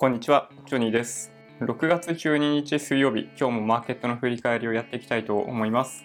こんにちは、ジョニーです。6月12日水曜日、今日もマーケットの振り返りをやっていきたいと思います。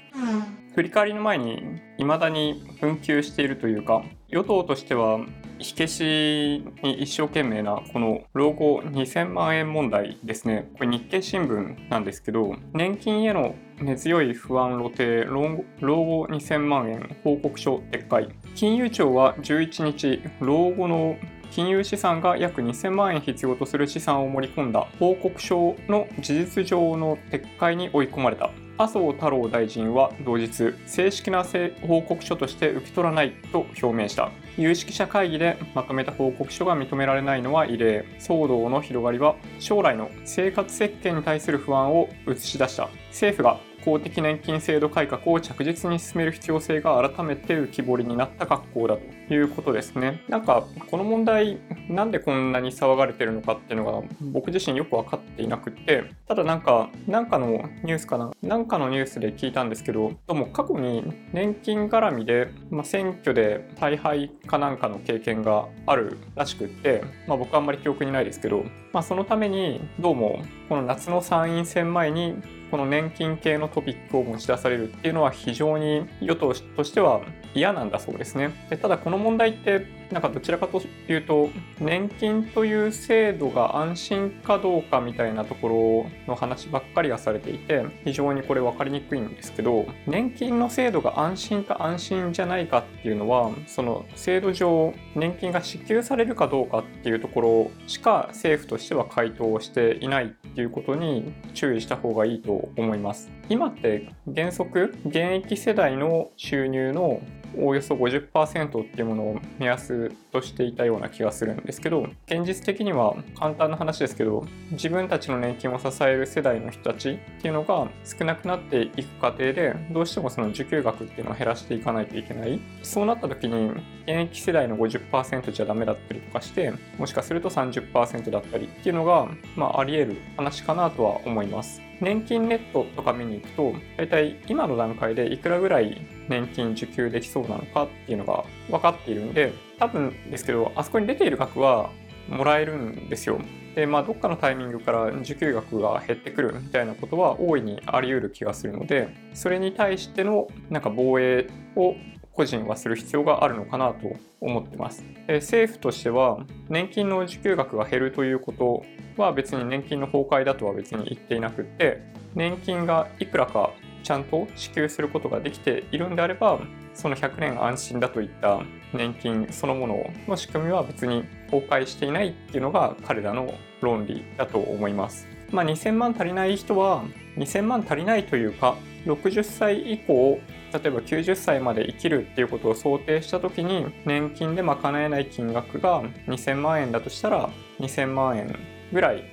振り返りの前に、未だに紛糾しているというか、与党としては、火消しに一生懸命なこの老後2000万円問題ですね。これ日経新聞なんですけど、年金への根強い不安露呈、老後老後2000万円報告書撤回。金融庁は11日、老後の金融資産が約2000万円必要とする資産を盛り込んだ報告書の事実上の撤回に追い込まれた。麻生太郎大臣は同日、正式な報告書として受け取らないと表明した。有識者会議でまとめた報告書が認められないのは異例。騒動の広がりは将来の生活設計に対する不安を映し出した。政府が公的年金制度改革を着実に進める必要性が改めて浮き彫りになった格好だということですね。なんかこの問題なんでこんなに騒がれてるのかっていうのが僕自身よく分かっていなくってただなんかなんかのニュースかななんかのニュースで聞いたんですけどどうも過去に年金絡みで、まあ、選挙で大敗かなんかの経験があるらしくって、まあ、僕はあんまり記憶にないですけど、まあ、そのためにどうもこの夏の参院選前にこの年金系のトピックを持ち出されるっていうのは非常に与党としては嫌なんだそうですね。でただこの問題ってなんかどちらかというと年金という制度が安心かどうかみたいなところの話ばっかりがされていて非常にこれ分かりにくいんですけど年金の制度が安心か安心じゃないかっていうのはその制度上年金が支給されるかどうかっていうところしか政府としては回答していないっていうことに注意した方がいいと思います。今って原則現役世代の収入のおおよそ50%っていうものを目安としていたような気がするんですけど現実的には簡単な話ですけど自分たちの年金を支える世代の人たちっていうのが少なくなっていく過程でどうしてもその受給額っていうのを減らしていかないといけない。そうなった時に現役世代の50%じゃダメだったりとかしてもしかすると30%だったりっていうのが、まあ、あり得る話かなとは思います。年金ネットとか見に行くと大体今の段階でいくらぐらい年金受給できそうなのかっていうのが分かっているんで多分ですけどあそこに出ている額はもらえるんですよ。でまあどっかのタイミングから受給額が減ってくるみたいなことは大いにあり得る気がするのでそれに対してのなんか防衛を個人はする必要があるのかなと思ってます。政府としては年金の受給額が減るということは別に年金の崩壊だとは別に言っていなくって年金がいくらかちゃんと支給することができているんであればその100年安心だといった年金そのものの仕組みは別に崩壊していないっていうのが彼らの論理だと思います。まあ、2000万足りない人は2000万足りないというか60歳以降例えば90歳まで生きるっていうことを想定した時に年金で賄えない金額が2000万円だとしたら2000万円ぐらい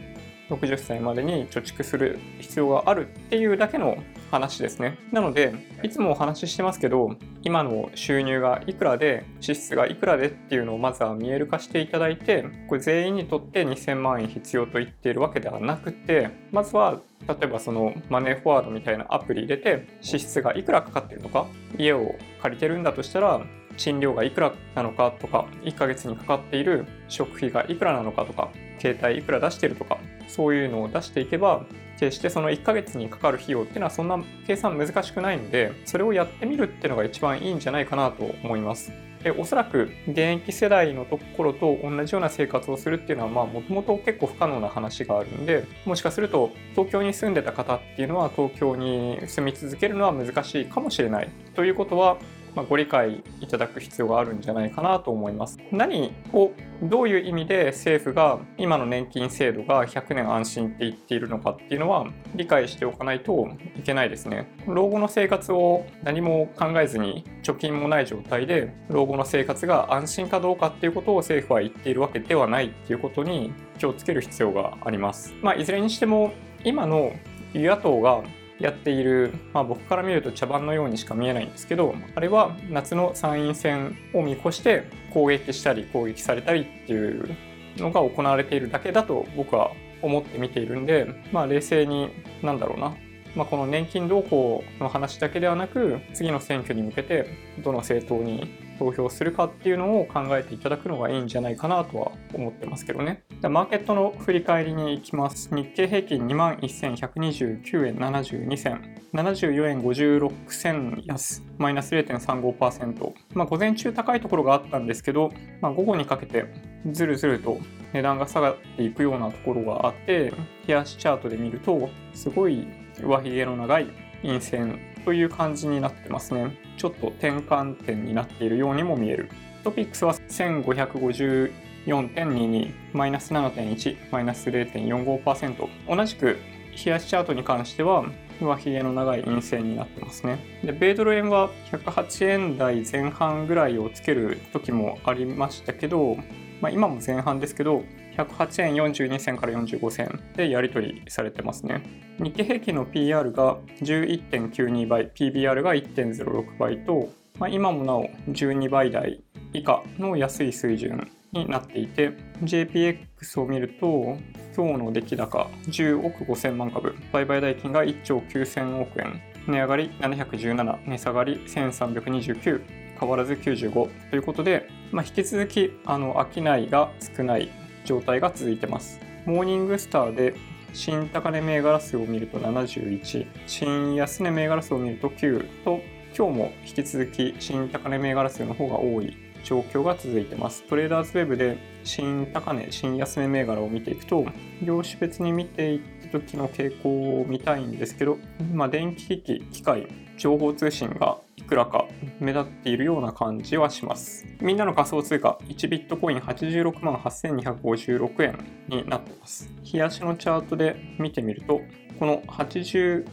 60歳までに貯蓄する必要があるっていうだけの話ですね。なので、いつもお話ししてますけど、今の収入がいくらで、支出がいくらでっていうのをまずは見える化していただいて、これ全員にとって2000万円必要と言っているわけではなくて、まずは例えばそのマネーフォワードみたいなアプリ入れて、支出がいくらかかってるのか、家を借りてるんだとしたら、賃料がいくらなのかとか、1ヶ月にかかっている食費がいくらなのかとか、携帯いくら出してるとか、そういうのを出していけば、決してその1ヶ月にかかる費用っていうのはそんな計算難しくないので、それをやってみるっていうのが一番いいんじゃないかなと思います。でおそらく現役世代のところと同じような生活をするっていうのはまあもともと結構不可能な話があるんでもしかすると東京に住んでた方っていうのは東京に住み続けるのは難しいかもしれないということはまあ、ご理解いただく必要があるんじゃないかなと思います。何をどういう意味で政府が今の年金制度が100年安心って言っているのかっていうのは理解しておかないといけないですね。老後の生活を何も考えずに貯金もない状態で老後の生活が安心かどうかっていうことを政府は言っているわけではないっていうことに気をつける必要があります。まあ、いずれにしても今の与野党がやっている、まあ、僕から見ると茶番のようにしか見えないんですけどあれは夏の参院選を見越して攻撃したり攻撃されたりっていうのが行われているだけだと僕は思って見ているんで、まあ、冷静になんだろうなまあ、この年金動向の話だけではなく次の選挙に向けてどの政党に投票するかっていうのを考えていただくのがいいんじゃないかなとは思ってますけどね。マーケットの振り返りに行きます。日経平均21,129円72銭。74円56銭安。マイナス0.35%。まあ午前中高いところがあったんですけど、まあ、午後にかけてずるずると値段が下がっていくようなところがあって、冷やしチャートで見ると、すごい上髭の長い陰線という感じになってますね。ちょっと転換点になっているようにも見える。トピックスは1554.22マイナス7.1マイナス0.45%同じく冷やしチャートに関しては上髭の長い陰線になってますね。で、米ドル円は108円台前半ぐらいをつける時もありましたけど、まあ、今も前半ですけど、108円42銭から45銭でやり取りされてますね。日経平均の PR が11.92倍、PBR が1.06倍と、まあ、今もなお12倍台以下の安い水準になっていて JPX を見ると今日の出来高10億5000万株売買代金が1兆9000億円値上がり717値下がり1329変わらず95ということで、まあ、引き続きあの商いが少ない状態が続いてます。モーニングスターで新高値銘柄数を見ると71、新安値銘柄数を見ると9と、今日も引き続き新高値銘柄数の方が多い状況が続いてます。トレーダーズウェブで新高値、新安値銘柄を見ていくと、業種別に見ていった時の傾向を見たいんですけど、まあ、電気機器、機械、情報通信がいくらか目立っているような感じはします。みんなの仮想通貨1ビットコイン86万8256円になってます。冷やしのチャートで見てみると、この85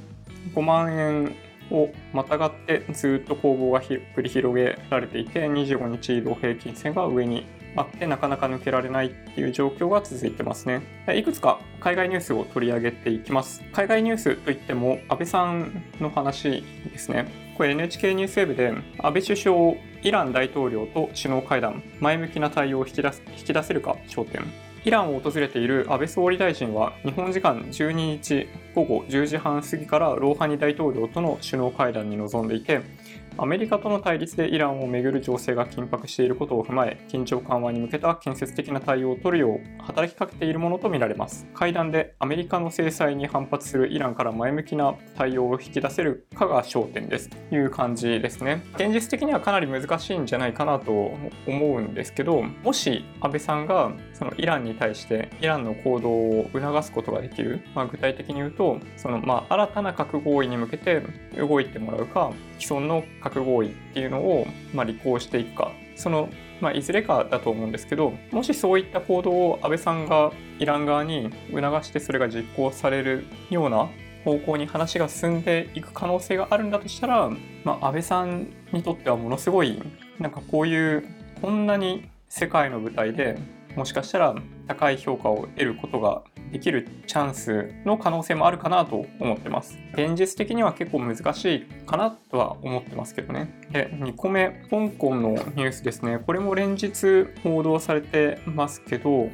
万円をまたがってずっと攻防が繰り広げられていて25日移動平均線が上にあってなかなか抜けられないっていう状況が続いてますね。いくつか海外ニュースを取り上げていきます。海外ニュースといっても安倍さんの話ですね。これ NHK ニュースウェブで安倍首相、イラン大統領と首脳会談、前向きな対応を引き出引き出せるか焦点。イランを訪れている安倍総理大臣は日本時間12日午後10時半過ぎからローハニ大統領との首脳会談に臨んでいてアメリカとの対立でイランをめぐる情勢が緊迫していることを踏まえ、緊張緩和に向けた建設的な対応を取るよう働きかけているものとみられます。会談でアメリカの制裁に反発するイランから前向きな対応を引き出せるかが焦点ですという感じですね。現実的にはかなり難しいんじゃないかなと思うんですけど、もし安倍さんがそのイランに対してイランの行動を促すことができる、まあ、具体的に言うと、そのまあ新たな核合意に向けて動いてもらうか、既存の核合意っていうのを、まあ、履行していくか。その、まあ、いずれかだと思うんですけどもしそういった行動を安倍さんがイラン側に促してそれが実行されるような方向に話が進んでいく可能性があるんだとしたら、まあ、安倍さんにとってはものすごいなんかこういうこんなに世界の舞台でもしかしたら高い評価を得ることができるチャンスの可能性もあるかなと思ってます。現実的には結構難しいかなとは思ってますけどね。で、2個目、香港のニュースですね。これも連日報道されてますけど、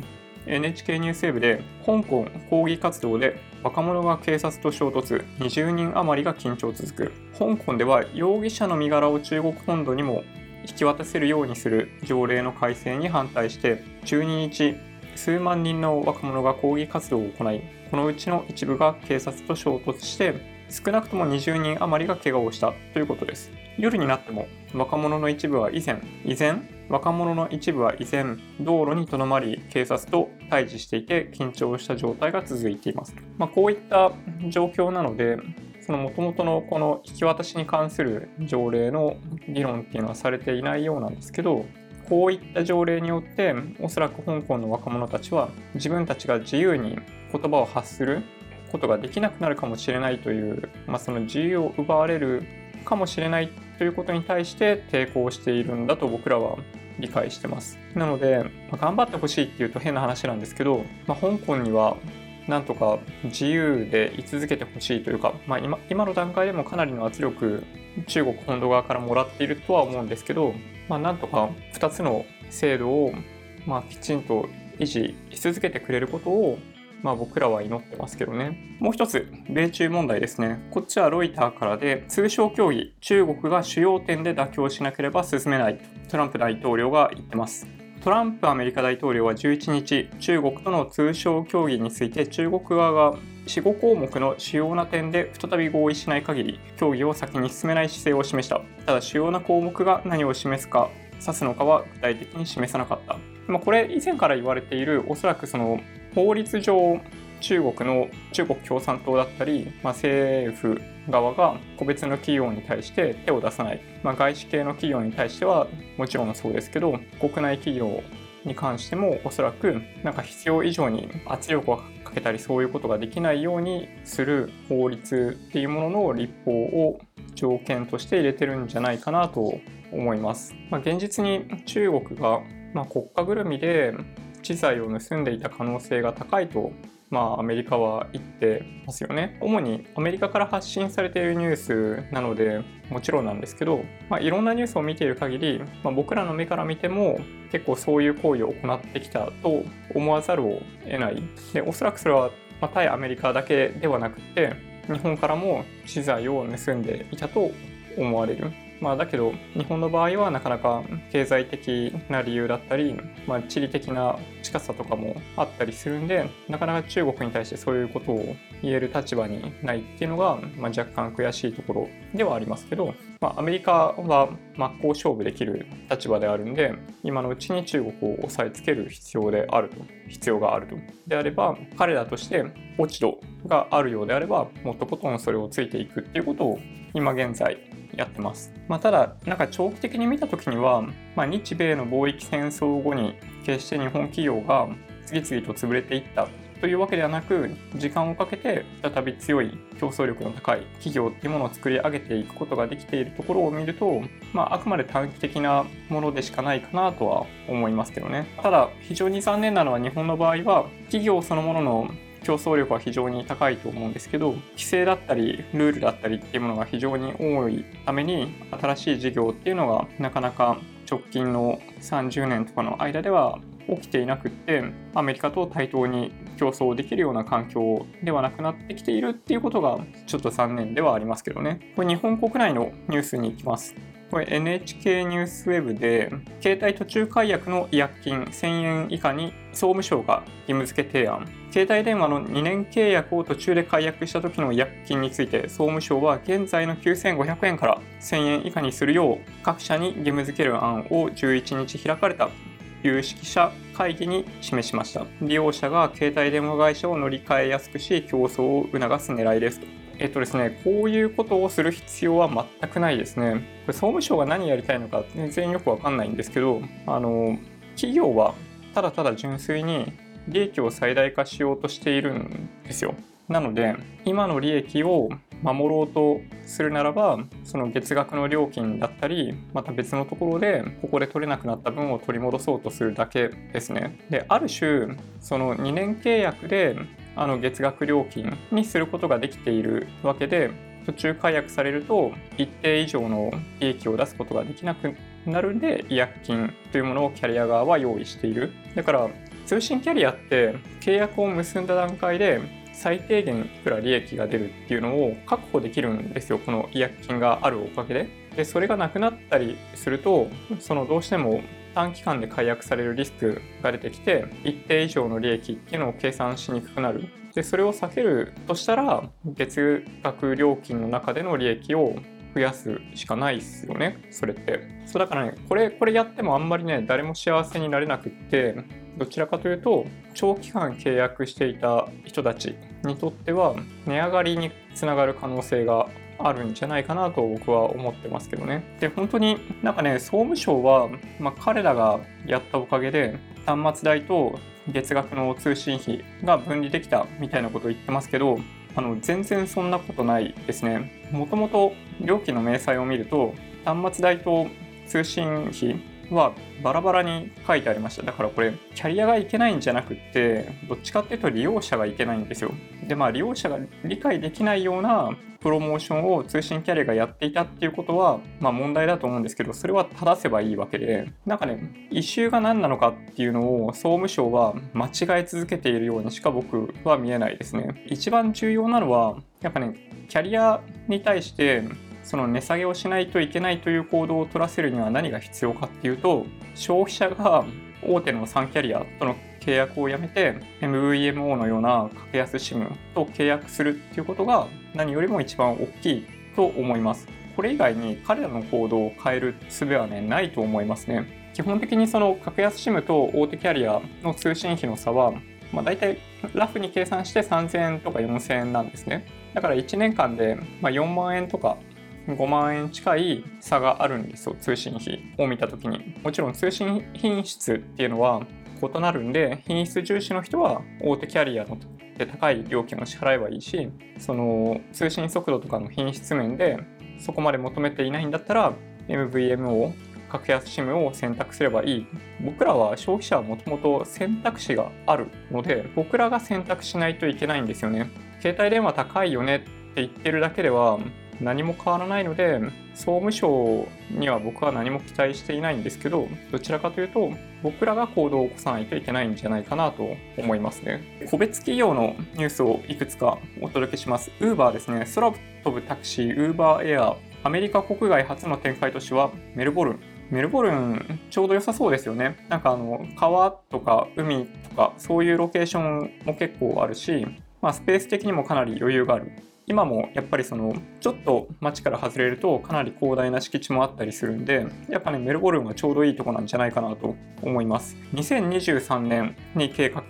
NHK ニュースウェブで香港抗議活動で若者が警察と衝突20人余りが緊張続く香港では容疑者の身柄を中国本土にも引き渡せるようにする条例の改正に反対して12日数万人の若者が抗議活動を行い、このうちの一部が警察と衝突して、少なくとも20人余りが怪我をしたということです。夜になっても若者の一部は以前、依然、若者の一部は依然、道路にとどまり警察と対峙していて緊張した状態が続いています。まあ、こういった状況なので、その元々のこの引き渡しに関する条例の議論っていうのはされていないようなんですけど、こういった条例によっておそらく香港の若者たちは自分たちが自由に言葉を発することができなくなるかもしれないという、まあ、その自由を奪われるかもしれないということに対して抵抗しているんだと僕らは理解してます。なので、まあ、頑張ってほしいっていうと変な話なんですけど、まあ、香港にはなんとか自由で居続けてほしいというか、まあ今、今の段階でもかなりの圧力中国本土側からもらっているとは思うんですけど、まあ、なんとか2つの制度を、まあ、きちんと維持し続けてくれることをまあ僕らは祈ってますけどね。もう一つ、米中問題ですね。こっちはロイターからで、通商協議、中国が主要点で妥協しなければ進めないと。トランプ大統領が言ってます。トランプアメリカ大統領は11日、中国との通商協議について中国側が4、5項目の主要な点で再び合意しない限り、協議を先に進めない姿勢を示した。ただ、主要な項目が何を示すか、指すのかは具体的に示さなかった。まあ、これ、以前から言われている、おそらくその法律上、中国の中国共産党だったり、まあ、政府側が個別の企業に対して手を出さない、まあ、外資系の企業に対してはもちろんそうですけど国内企業に関してもおそらくなんか必要以上に圧力をかけたりそういうことができないようにする法律っていうものの立法を条件として入れてるんじゃないかなと思います。まあ、現実に中国が、ま国家ぐるみで知財を盗んでいた可能性が高いとまあ、アメリカは言ってますよね。主にアメリカから発信されているニュースなのでもちろんなんですけど、まあ、いろんなニュースを見ている限り、まあ、僕らの目から見ても結構そういう行為を行ってきたと思わざるを得ない。でおそらくそれは、まあ、対アメリカだけではなくて日本からも資材を盗んでいたと思われる。まあ、だけど日本の場合はなかなか経済的な理由だったり、まあ、地理的な近さとかもあったりするんでなかなか中国に対してそういうことを言える立場にないっていうのが、まあ、若干悔しいところではありますけど、まあ、アメリカは真っ向勝負できる立場であるんで今のうちに中国を押さえつける必要であると必要があると。であれば彼らとして落ち度があるようであればもっとことんそれをついていくっていうことを今現在やってます。まあ、ただ、なんか長期的に見た時には、まあ、日米の貿易戦争後に決して日本企業が次々と潰れていったというわけではなく時間をかけて再び強い競争力の高い企業っていうものを作り上げていくことができているところを見ると、まあ、あくまで短期的なものでしかないかなとは思いますけどねただ非常に残念なのは日本の場合は企業そのものの競争力は非常に高いと思うんですけど規制だったりルールだったりっていうものが非常に多いために新しい事業っていうのがなかなか直近の30年とかの間では起きていなくってアメリカと対等に競争できるような環境ではなくなってきているっていうことがちょっと残念ではありますけどね。これ日本国内のニュースに行きます。これ NHK ニュースウェブで携帯途中解約の違約金1000円以下に総務省が義務付け提案。携帯電話の2年契約を途中で解約した時の違約金について総務省は現在の9500円から1000円以下にするよう各社に義務付ける案を11日開かれた。有識者会議に示しました。利用者が携帯電話会社を乗り換えやすくし競争を促す狙いですと。えっとですね、こういうことをする必要は全くないですね。これ総務省が何やりたいのか全然よくわかんないんですけど、あの、企業はただただ純粋に利益を最大化しようとしているんですよ。なので、今の利益を守ろうとするならば、その月額の料金だったり、また別のところで、ここで取れなくなった分を取り戻そうとするだけですね。で、ある種、その2年契約であの月額料金にすることができているわけで途中解約されると一定以上の利益を出すことができなくなるんで違約金というものをキャリア側は用意しているだから通信キャリアって契約を結んだ段階で最低限いくら利益が出るっていうのを確保できるんですよこの違約金があるおかげで。でそれがなくなったりするとそのどうしても短期間で解約されるリスクが出てきて一定以上の利益っていうのを計算しにくくなる。でそれを避けるとしたら月額料金の中での利益を増やすしかないですよね。それって。そうだからねこれこれやってもあんまりね誰も幸せになれなくってどちらかというと長期間契約していた人たちにとっては値上がりにつながる可能性があるんじゃないかなと僕は思ってますけどね。で、本当になんかね、総務省は、まあ、彼らがやったおかげで、端末代と月額の通信費が分離できたみたいなことを言ってますけど、あの全然そんなことないですね。もともと料金の明細を見ると、端末代と通信費はバラバラに書いてありました。だからこれキャリアがいけないんじゃなくってどっちかっていうと利用者がいけないんですよ。でまあ利用者が理解できないようなプロモーションを通信キャリアがやっていたっていうことは、まあ、問題だと思うんですけどそれは正せばいいわけで。なんかね異臭が何なのかっていうのを総務省は間違え続けているようにしか僕は見えないですね。一番重要なのはやっぱねキャリアに対してその値下げをしないといけないという行動を取らせるには何が必要かっていうと消費者が大手の3キャリアとの契約をやめて MVMO のような格安 SIM と契約するっていうことが何よりも一番大きいと思います。これ以外に彼らの行動を変える術はね、ないと思いますね。基本的にその格安 SIM と大手キャリアの通信費の差は、まあ、大体ラフに計算して3000円とか4000円なんですね。だから1年間で4万円とか5万円近い差があるんですよ通信費を見た時に。もちろん通信品質っていうのは異なるんで品質重視の人は大手キャリアので高い料金を支払えばいいしその通信速度とかの品質面でそこまで求めていないんだったら MVM を格安 SIM を選択すればいい。僕らは消費者はもともと選択肢があるので僕らが選択しないといけないんですよね。携帯電話高いよねって言ってるだけでは何も変わらないので総務省には僕は何も期待していないんですけどどちらかというと僕らが行動を起こさないといけないんじゃないかなと思いますね。個別企業のニュースをいくつかお届けします。Uber ですね。空飛ぶタクシー Uber Air アメリカ国外初の展開都市はメルボルン。メルボルンちょうど良さそうですよね。なんかあの川とか海とかそういうロケーションも結構あるし、まあ、スペース的にもかなり余裕がある。今もやっぱりそのちょっと街から外れるとかなり広大な敷地もあったりするんでやっぱねメルボルンはちょうどいいとこなんじゃないかなと思います2023年に計画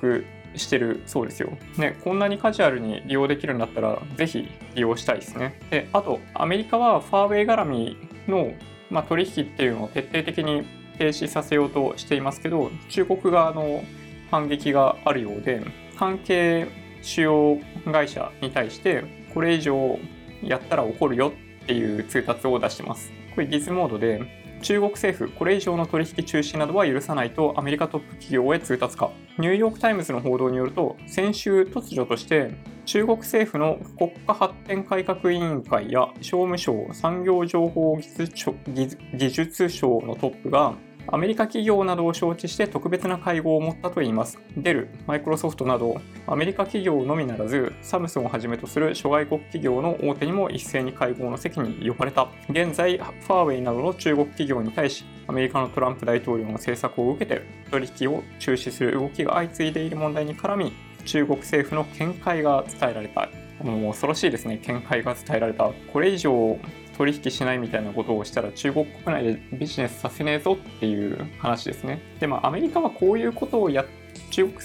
してるそうですよ。ね、こんなにカジュアルに利用できるんだったら、ぜひ利用したいですね。で、あと、アメリカはファーウェイ絡みの、まあ、取引っていうのを徹底的に停止させようとしていますけど、中国側の反撃があるようで、関係主要会社に対してこれ以上やったら怒るよっていう通達を出してます。これギズモードで中国政府これ以上の取引中止などは許さないとアメリカトップ企業へ通達かニューヨーク・タイムズの報道によると先週突如として中国政府の国家発展改革委員会や商務省産業情報技術省のトップがアメリカ企業などを招致して特別な会合を持ったといいます。デル、マイクロソフトなど、アメリカ企業のみならず、サムスンをはじめとする諸外国企業の大手にも一斉に会合の席に呼ばれた。現在、ファーウェイなどの中国企業に対し、アメリカのトランプ大統領の政策を受けて、取引を中止する動きが相次いでいる問題に絡み、中国政府の見解が伝えられた。もう恐ろしいですね、見解が伝えられた。これ以上取引しないみたいなことをしたら中国国内でビジネスさせねえぞっていう話ですね。で、まあアメリカはこういうことをや中国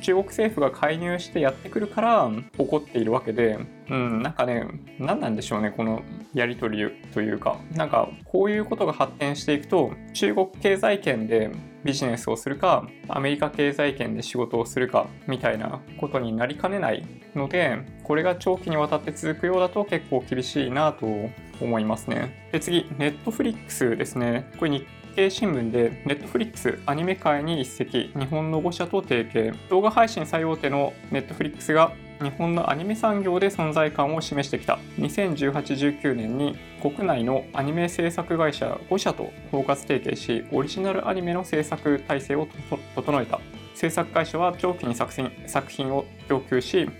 中国政府が介入してやってくるから起こっているわけで、うん、なんかね、何なんでしょうね、このやり取りというか、なんかこういうことが発展していくと、中国経済圏でビジネスをするか、アメリカ経済圏で仕事をするかみたいなことになりかねないので、これが長期にわたって続くようだと結構厳しいなと思いますね。で、次、ネットフリックスですね。これ日経新聞で Netflix アニメ界に一石日本の5社と提携。動画配信最大手の Netflix が日本のアニメ産業で存在感を示してきた。2018-19年に国内のアニメ制作会社5社と包括提携しオリジナルアニメの制作体制を整えた。制作会社は長期に作品を供給し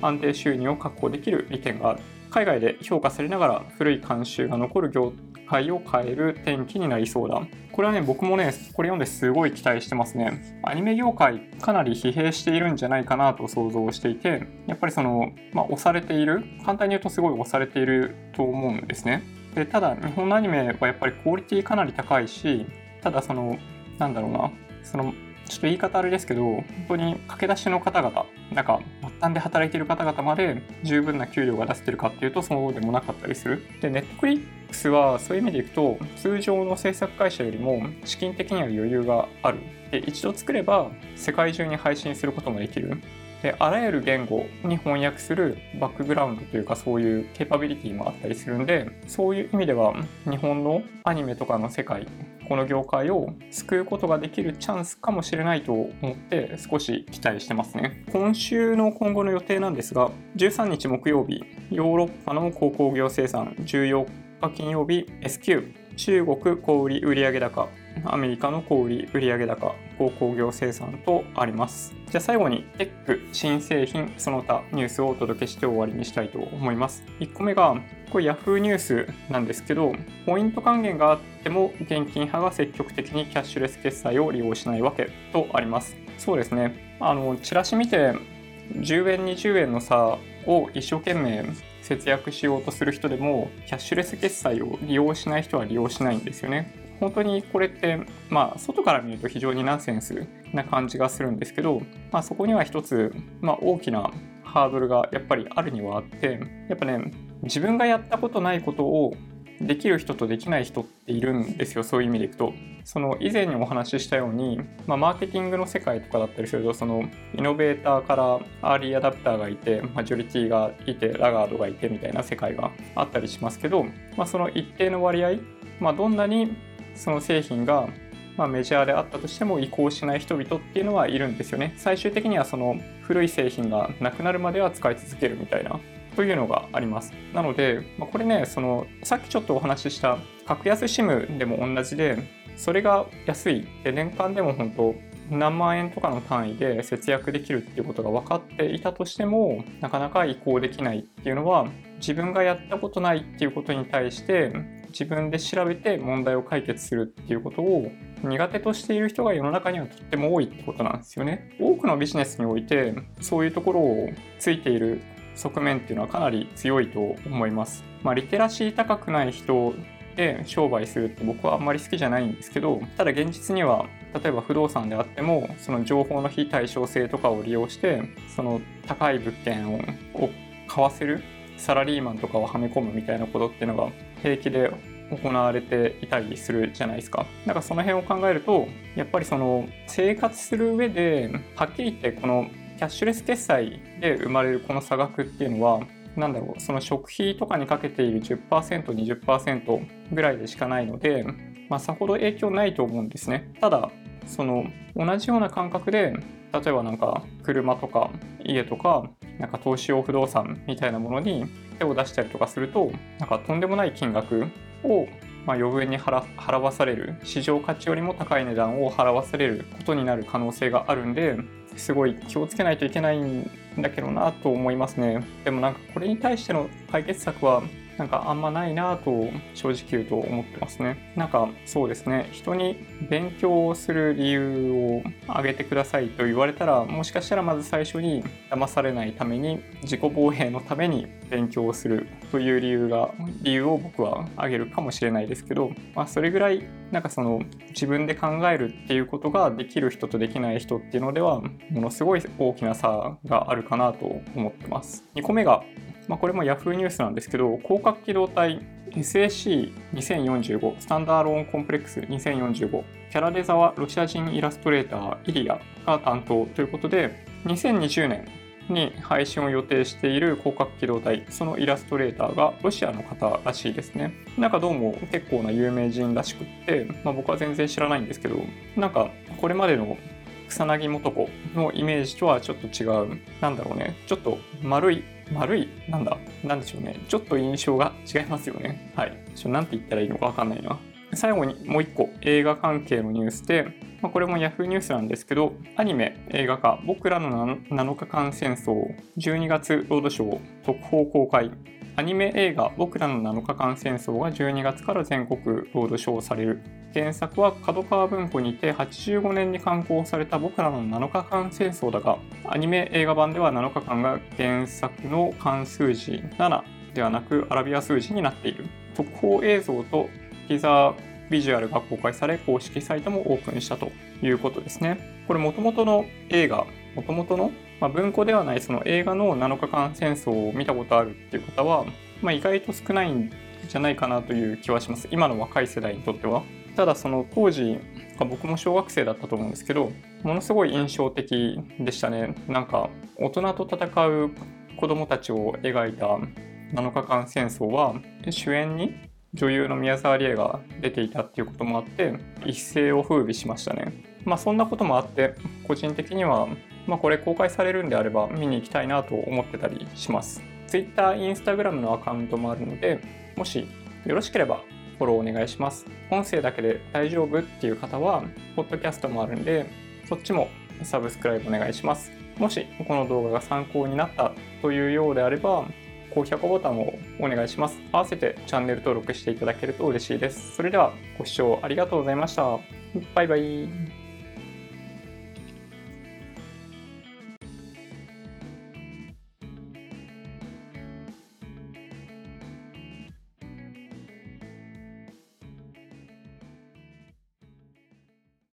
安定収入を確保できる利点がある。海外で評価されながら古い慣習が残る業界を変える転機になりそうだ。これはね、僕もね、これ読んですごい期待してますね。アニメ業界かなり疲弊しているんじゃないかなと想像していて、やっぱりその、まあ、押されている、簡単に言うとすごい押されていると思うんですね。でただ、日本のアニメはやっぱりクオリティかなり高いし、ただその、なんだろうな、そのちょっと言い方あれですけど、本当に駆け出しの方々、なんか末端で働いてる方々まで十分な給料が出せてるかっていうとそうでもなかったりする。で、ネットフリックスはそういう意味でいくと、通常の制作会社よりも資金的には余裕がある。で、一度作れば世界中に配信することもできる。で、あらゆる言語に翻訳するバックグラウンドというかそういうケーパビリティもあったりするんで、そういう意味では日本のアニメとかの世界この業界を救うことができるチャンスかもしれないと思って少し期待してますね。今週の今後の予定なんですが、13日木曜日、ヨーロッパの鉱工業生産、14日金曜日、SQ、中国小売売上高、アメリカの小売売上高、鉱工業生産とあります。じゃあ最後にテック、新製品、その他ニュースをお届けして終わりにしたいと思います。1個目が、これ Yahoo ニュースなんですけど、ポイント還元があっても現金派が積極的にキャッシュレス決済を利用しないわけとあります。そうですね。あの、チラシ見て10円、20円の差を一生懸命節約しようとする人でもキャッシュレス決済を利用しない人は利用しないんですよね。本当にこれって、まあ、外から見ると非常にナンセンスな感じがするんですけど、まあ、そこには一つ、まあ、大きなハードルがやっぱりあるにはあってやっぱね自分がやったことないことをできる人とできない人っているんですよそういう意味でいくとその以前にお話ししたように、まあ、マーケティングの世界とかだったりするとそのイノベーターからアーリーアダプターがいてマジョリティがいてラガードがいてみたいな世界があったりしますけど、まあ、その一定の割合、まあ、どんなにその製品がまあ、メジャーであったとしても移行しない人々っていうのはいるんですよね。最終的にはその古い製品がなくなるまでは使い続けるみたいなというのがあります。なので、まあ、これね、そのさっきちょっとお話しした格安 SIM でも同じで、それが安い。で、年間でも本当何万円とかの単位で節約できるっていうことが分かっていたとしてもなかなか移行できないっていうのは自分がやったことないっていうことに対して自分で調べて問題を解決するっていうことを苦手としている人が世の中にはとっても多いってことなんですよね。多くのビジネスにおいてそういうところをついている側面っていうのはかなり強いと思います。まあ、リテラシー高くない人で商売するって僕はあんまり好きじゃないんですけどただ現実には例えば不動産であってもその情報の非対称性とかを利用してその高い物件を買わせるサラリーマンとかをはめ込むみたいなことっていうのが平気で行われていたりするじゃないですか。だからその辺を考えるとやっぱりその生活する上ではっきり言ってこのキャッシュレス決済で生まれるこの差額っていうのはなんだろうその食費とかにかけている 10%20% ぐらいでしかないので、まあ、さほど影響ないと思うんですね。ただその同じような感覚で例えばなんか車とか家とかなんか投資用不動産みたいなものに手を出したりとかするとなんかとんでもない金額をまあ、余分に払わされる市場価値よりも高い値段を払わされることになる可能性があるんですごい気をつけないといけないんだけどなと思いますね。でもなんかこれに対しての解決策はなんかあんまないなと正直言うと思ってますね。なんかそうですね、人に勉強をする理由を挙げてくださいと言われたら、もしかしたらまず最初に騙されないために、自己防衛のために勉強をするという理由が、理由を僕は挙げるかもしれないですけど、まあそれぐらいなんかその自分で考えるっていうことができる人とできない人っていうのでは、ものすごい大きな差があるかなと思ってます。2個目がまあ、これも Yahoo! ニュースなんですけど、広角機動隊 SAC2045 スタンダーローンコンプレックス2045キャラデザはロシア人イラストレーターイリアが担当ということで2020年に配信を予定している広角機動隊そのイラストレーターがロシアの方らしいですね。なんかどうも結構な有名人らしくって、まあ、僕は全然知らないんですけどなんかこれまでの草薙素子のイメージとはちょっと違うなんだろうねちょっと丸い丸い、なんだ、なんでしょうね。ちょっと印象が違いますよね。はい。ちょ、なんて言ったらいいのかわかんないな。最後にもう一個映画関係のニュースで、まあ、これも Yahoo ニュースなんですけど、アニメ、映画化、僕らの7日間戦争、12月ロードショー、特報公開、アニメ映画「僕らの7日間戦争」が12月から全国ロードショーされる。原作は角川文庫にて85年に刊行された僕らの7日間戦争だがアニメ映画版では7日間が原作の関数字7ではなくアラビア数字になっている。特報映像とティザービジュアルが公開され公式サイトもオープンしたということですね。これもともとの映画もともとのまあ、文庫ではないその映画の7日間戦争を見たことあるっていう方は、まあ、意外と少ないんじゃないかなという気はします。今の若い世代にとっては。ただその当時僕も小学生だったと思うんですけどものすごい印象的でしたね。なんか大人と戦う子供たちを描いた7日間戦争は主演に女優の宮沢りえが出ていたっていうこともあって一世を風靡しましたね。まあそんなこともあって個人的にはまあこれ公開されるんであれば見に行きたいなと思ってたりします Twitter、Instagram のアカウントもあるのでもしよろしければフォローお願いします音声だけで大丈夫っていう方はポッドキャストもあるんでそっちもサブスクライブお願いしますもしこの動画が参考になったというようであれば高評価ボタンをお願いします。合わせてチャンネル登録していただけると嬉しいです。それではご視聴ありがとうございました。バイバイ。